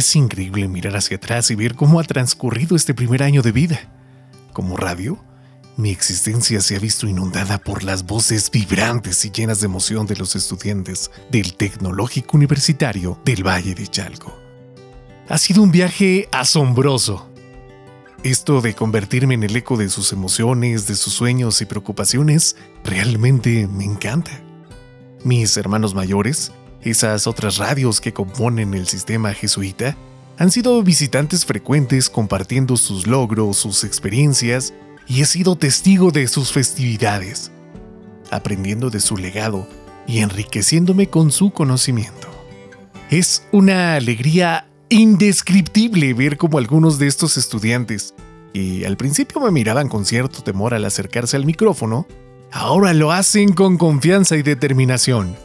Es increíble mirar hacia atrás y ver cómo ha transcurrido este primer año de vida. Como radio, mi existencia se ha visto inundada por las voces vibrantes y llenas de emoción de los estudiantes del Tecnológico Universitario del Valle de Chalco. Ha sido un viaje asombroso. Esto de convertirme en el eco de sus emociones, de sus sueños y preocupaciones, realmente me encanta. Mis hermanos mayores, esas otras radios que componen el sistema jesuita, han sido visitantes frecuentes compartiendo sus logros, sus experiencias y he sido testigo de sus festividades, aprendiendo de su legado y enriqueciéndome con su conocimiento. Es una alegría indescriptible ver cómo algunos de estos estudiantes, y al principio me miraban con cierto temor al acercarse al micrófono, ahora lo hacen con confianza y determinación.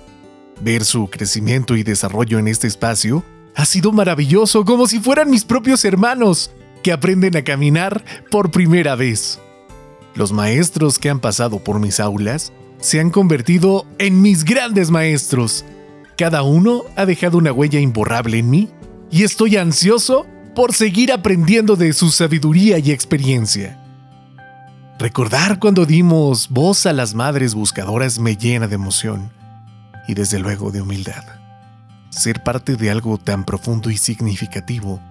Ver su crecimiento y desarrollo en este espacio ha sido maravilloso, como si fueran mis propios hermanos, que aprenden a caminar por primera vez. Los maestros que han pasado por mis aulas se han convertido en mis grandes maestros. Cada uno ha dejado una huella imborrable en mí y estoy ansioso por seguir aprendiendo de su sabiduría y experiencia. Recordar cuando dimos voz a las madres buscadoras me llena de emoción y desde luego de humildad. Ser parte de algo tan profundo y significativo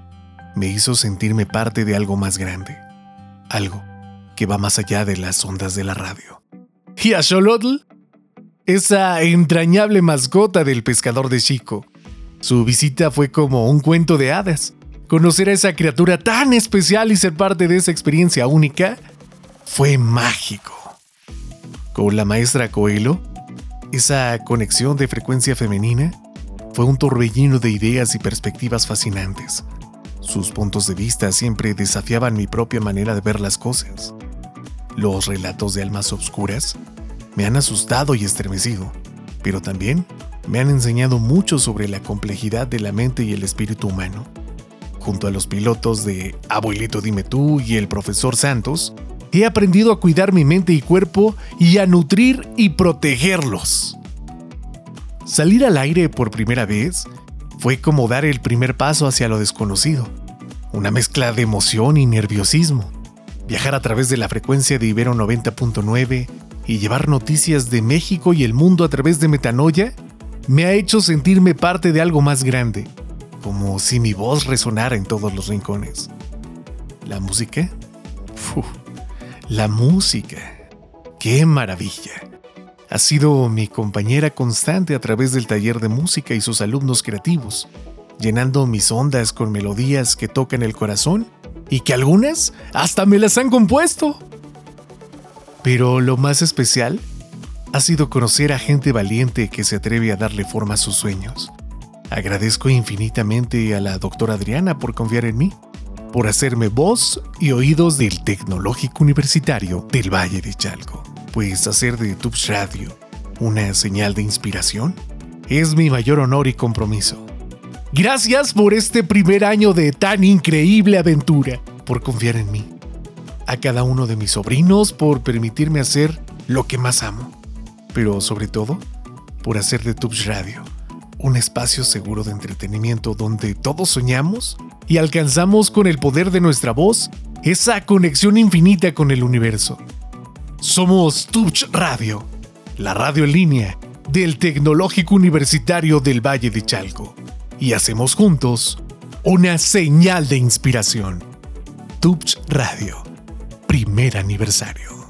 me hizo sentirme parte de algo más grande, algo que va más allá de las ondas de la radio. Y a Xolotl, esa entrañable mascota del pescador de Chico. Su visita fue como un cuento de hadas. Conocer a esa criatura tan especial y ser parte de esa experiencia única fue mágico. Con la maestra Coelho, esa conexión de frecuencia femenina fue un torbellino de ideas y perspectivas fascinantes. Sus puntos de vista siempre desafiaban mi propia manera de ver las cosas. Los relatos de almas obscuras me han asustado y estremecido, pero también me han enseñado mucho sobre la complejidad de la mente y el espíritu humano. Junto a los pilotos de Abuelito Dime Tú y el profesor Santos, he aprendido a cuidar mi mente y cuerpo y a nutrir y protegerlos. Salir al aire por primera vez fue como dar el primer paso hacia lo desconocido, una mezcla de emoción y nerviosismo. Viajar a través de la frecuencia de Ibero 90.9 y llevar noticias de México y el mundo a través de Metanoia me ha hecho sentirme parte de algo más grande, como si mi voz resonara en todos los rincones. ¿La música? La música. ¡Qué maravilla! Ha sido mi compañera constante a través del taller de música y sus alumnos creativos, llenando mis ondas con melodías que tocan el corazón y que algunas hasta me las han compuesto. Pero lo más especial ha sido conocer a gente valiente que se atreve a darle forma a sus sueños. Agradezco infinitamente a la doctora Adriana por confiar en mí, por hacerme voz y oídos del Tecnológico Universitario del Valle de Chalco, pues hacer de Tubes Radio una señal de inspiración es mi mayor honor y compromiso. Gracias por este primer año de tan increíble aventura, por confiar en mí. A cada uno de mis sobrinos por permitirme hacer lo que más amo. Pero sobre todo, por hacer de Tubes Radio un espacio seguro de entretenimiento donde todos soñamos y alcanzamos con el poder de nuestra voz esa conexión infinita con el universo. Somos Tubes Radio, la radio en línea del Tecnológico Universitario del Valle de Chalco y hacemos juntos una señal de inspiración. Tubes Radio, primer aniversario.